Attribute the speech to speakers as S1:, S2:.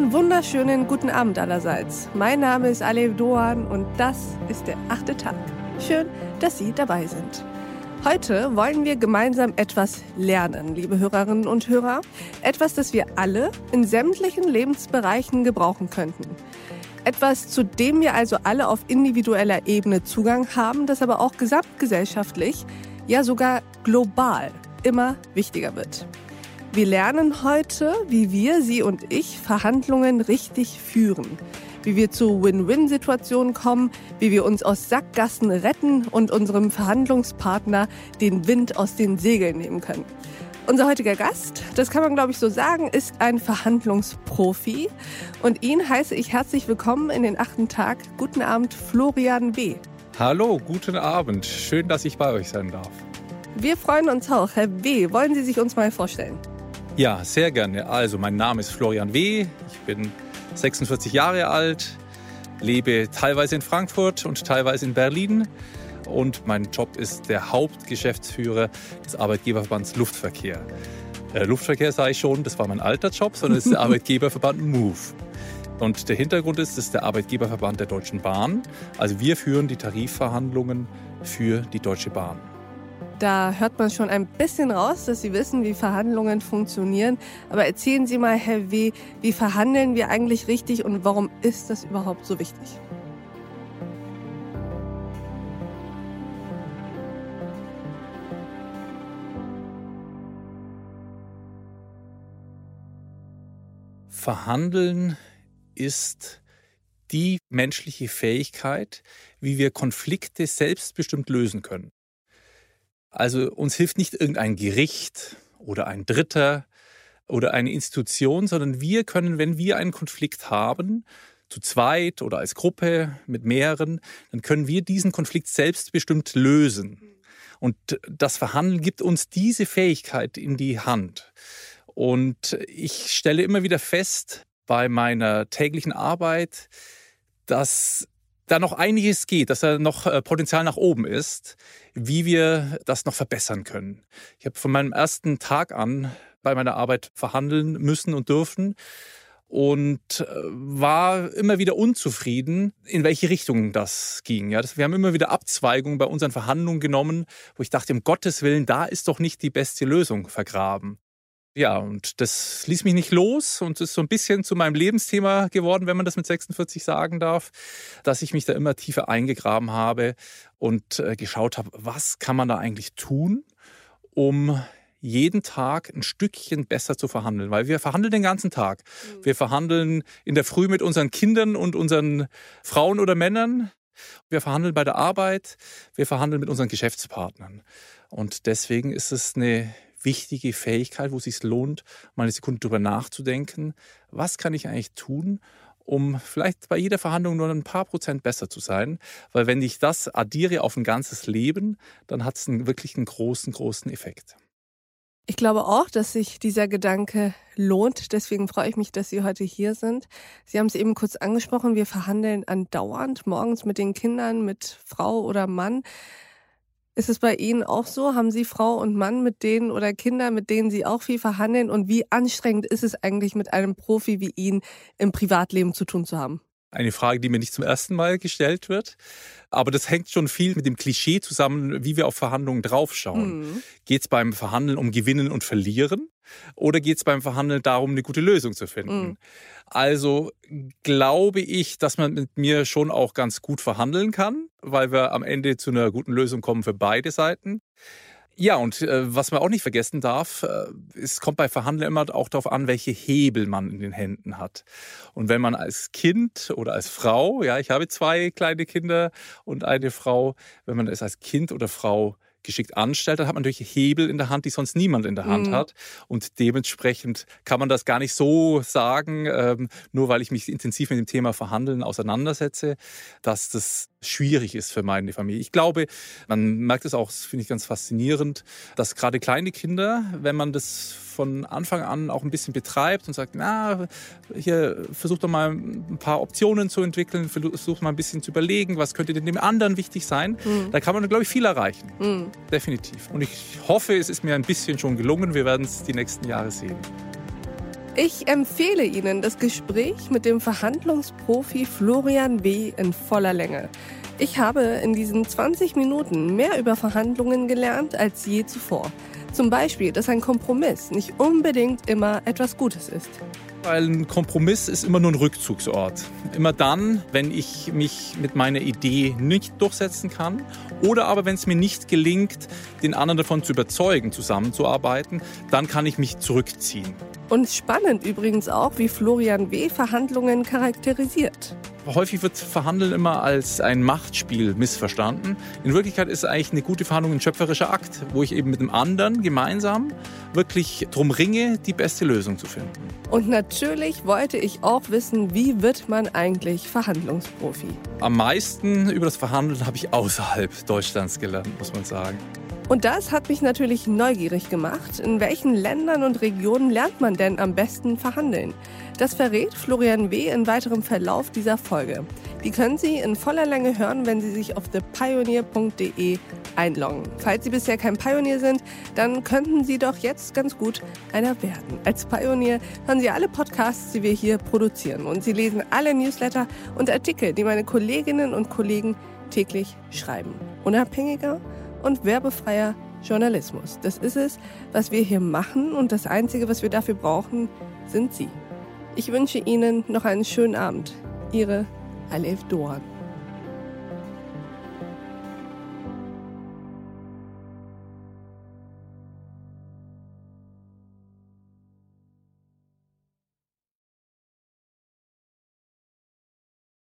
S1: wunderschönen guten Abend allerseits. Mein Name ist Alev Doan und das ist der achte Tag. Schön, dass Sie dabei sind. Heute wollen wir gemeinsam etwas lernen, liebe Hörerinnen und Hörer. Etwas, das wir alle in sämtlichen Lebensbereichen gebrauchen könnten. Etwas, zu dem wir also alle auf individueller Ebene Zugang haben, das aber auch gesamtgesellschaftlich, ja sogar global immer wichtiger wird. Wir lernen heute, wie wir, Sie und ich, Verhandlungen richtig führen. Wie wir zu Win-Win-Situationen kommen, wie wir uns aus Sackgassen retten und unserem Verhandlungspartner den Wind aus den Segeln nehmen können. Unser heutiger Gast, das kann man glaube ich so sagen, ist ein Verhandlungsprofi. Und ihn heiße ich herzlich willkommen in den achten Tag. Guten Abend, Florian B.
S2: Hallo, guten Abend. Schön, dass ich bei euch sein darf.
S1: Wir freuen uns auch. Herr B., wollen Sie sich uns mal vorstellen?
S2: Ja, sehr gerne. Also, mein Name ist Florian W. Ich bin 46 Jahre alt, lebe teilweise in Frankfurt und teilweise in Berlin. Und mein Job ist der Hauptgeschäftsführer des Arbeitgeberverbands Luftverkehr. Äh, Luftverkehr sage ich schon, das war mein alter Job, sondern es ist der Arbeitgeberverband MOVE. Und der Hintergrund ist, das ist der Arbeitgeberverband der Deutschen Bahn. Also wir führen die Tarifverhandlungen für die Deutsche Bahn.
S1: Da hört man schon ein bisschen raus, dass Sie wissen, wie Verhandlungen funktionieren. Aber erzählen Sie mal, Herr W., wie verhandeln wir eigentlich richtig und warum ist das überhaupt so wichtig?
S2: Verhandeln ist die menschliche Fähigkeit, wie wir Konflikte selbstbestimmt lösen können. Also uns hilft nicht irgendein Gericht oder ein Dritter oder eine Institution, sondern wir können, wenn wir einen Konflikt haben, zu zweit oder als Gruppe mit mehreren, dann können wir diesen Konflikt selbstbestimmt lösen. Und das Verhandeln gibt uns diese Fähigkeit in die Hand. Und ich stelle immer wieder fest bei meiner täglichen Arbeit, dass da noch einiges geht, dass da noch äh, Potenzial nach oben ist, wie wir das noch verbessern können. Ich habe von meinem ersten Tag an bei meiner Arbeit verhandeln müssen und dürfen und äh, war immer wieder unzufrieden, in welche Richtung das ging. Ja, wir haben immer wieder Abzweigungen bei unseren Verhandlungen genommen, wo ich dachte, um Gottes Willen, da ist doch nicht die beste Lösung vergraben. Ja, und das ließ mich nicht los und ist so ein bisschen zu meinem Lebensthema geworden, wenn man das mit 46 sagen darf, dass ich mich da immer tiefer eingegraben habe und äh, geschaut habe, was kann man da eigentlich tun, um jeden Tag ein Stückchen besser zu verhandeln, weil wir verhandeln den ganzen Tag. Mhm. Wir verhandeln in der Früh mit unseren Kindern und unseren Frauen oder Männern. Wir verhandeln bei der Arbeit, wir verhandeln mit unseren Geschäftspartnern. Und deswegen ist es eine wichtige Fähigkeit, wo es sich lohnt, mal eine Sekunde drüber nachzudenken, was kann ich eigentlich tun, um vielleicht bei jeder Verhandlung nur ein paar Prozent besser zu sein. Weil wenn ich das addiere auf ein ganzes Leben, dann hat es einen, wirklich einen großen, großen Effekt.
S1: Ich glaube auch, dass sich dieser Gedanke lohnt. Deswegen freue ich mich, dass Sie heute hier sind. Sie haben es eben kurz angesprochen. Wir verhandeln andauernd morgens mit den Kindern, mit Frau oder Mann. Ist es bei Ihnen auch so? Haben Sie Frau und Mann mit denen oder Kinder, mit denen Sie auch viel verhandeln? Und wie anstrengend ist es eigentlich mit einem Profi wie Ihnen im Privatleben zu tun zu haben?
S2: Eine Frage, die mir nicht zum ersten Mal gestellt wird. Aber das hängt schon viel mit dem Klischee zusammen, wie wir auf Verhandlungen draufschauen. Mhm. Geht es beim Verhandeln um Gewinnen und Verlieren? Oder geht es beim Verhandeln darum, eine gute Lösung zu finden? Mhm. Also glaube ich, dass man mit mir schon auch ganz gut verhandeln kann, weil wir am Ende zu einer guten Lösung kommen für beide Seiten. Ja, und äh, was man auch nicht vergessen darf, äh, es kommt bei Verhandeln immer auch darauf an, welche Hebel man in den Händen hat. Und wenn man als Kind oder als Frau, ja, ich habe zwei kleine Kinder und eine Frau, wenn man es als Kind oder Frau geschickt anstellt, dann hat man natürlich Hebel in der Hand, die sonst niemand in der Hand mhm. hat. Und dementsprechend kann man das gar nicht so sagen, ähm, nur weil ich mich intensiv mit dem Thema Verhandeln auseinandersetze, dass das schwierig ist für meine Familie. Ich glaube, man merkt es auch, das finde ich ganz faszinierend, dass gerade kleine Kinder, wenn man das von Anfang an auch ein bisschen betreibt und sagt, na, hier versucht doch mal ein paar Optionen zu entwickeln, versucht mal ein bisschen zu überlegen, was könnte denn dem anderen wichtig sein. Mhm. Da kann man, glaube ich, viel erreichen. Mhm. Definitiv. Und ich hoffe, es ist mir ein bisschen schon gelungen. Wir werden es die nächsten Jahre sehen.
S1: Ich empfehle Ihnen das Gespräch mit dem Verhandlungsprofi Florian W. in voller Länge. Ich habe in diesen 20 Minuten mehr über Verhandlungen gelernt als je zuvor. Zum Beispiel, dass ein Kompromiss nicht unbedingt immer etwas Gutes ist.
S2: Weil ein Kompromiss ist immer nur ein Rückzugsort. Immer dann, wenn ich mich mit meiner Idee nicht durchsetzen kann oder aber wenn es mir nicht gelingt, den anderen davon zu überzeugen, zusammenzuarbeiten, dann kann ich mich zurückziehen.
S1: Und spannend übrigens auch, wie Florian W. Verhandlungen charakterisiert.
S2: Häufig wird Verhandeln immer als ein Machtspiel missverstanden. In Wirklichkeit ist eigentlich eine gute Verhandlung ein schöpferischer Akt, wo ich eben mit dem anderen gemeinsam wirklich drum ringe, die beste Lösung zu finden.
S1: Und natürlich wollte ich auch wissen, wie wird man eigentlich Verhandlungsprofi?
S2: Am meisten über das Verhandeln habe ich außerhalb Deutschlands gelernt, muss man sagen.
S1: Und das hat mich natürlich neugierig gemacht. In welchen Ländern und Regionen lernt man denn am besten verhandeln? Das verrät Florian W. in weiterem Verlauf dieser Folge. Die können Sie in voller Länge hören, wenn Sie sich auf thepioneer.de einloggen. Falls Sie bisher kein Pionier sind, dann könnten Sie doch jetzt ganz gut einer werden. Als Pionier hören Sie alle Podcasts, die wir hier produzieren und Sie lesen alle Newsletter und Artikel, die meine Kolleginnen und Kollegen täglich schreiben. Unabhängiger und werbefreier Journalismus. Das ist es, was wir hier machen und das Einzige, was wir dafür brauchen, sind Sie. Ich wünsche Ihnen noch einen schönen Abend. Ihre Alef Doan.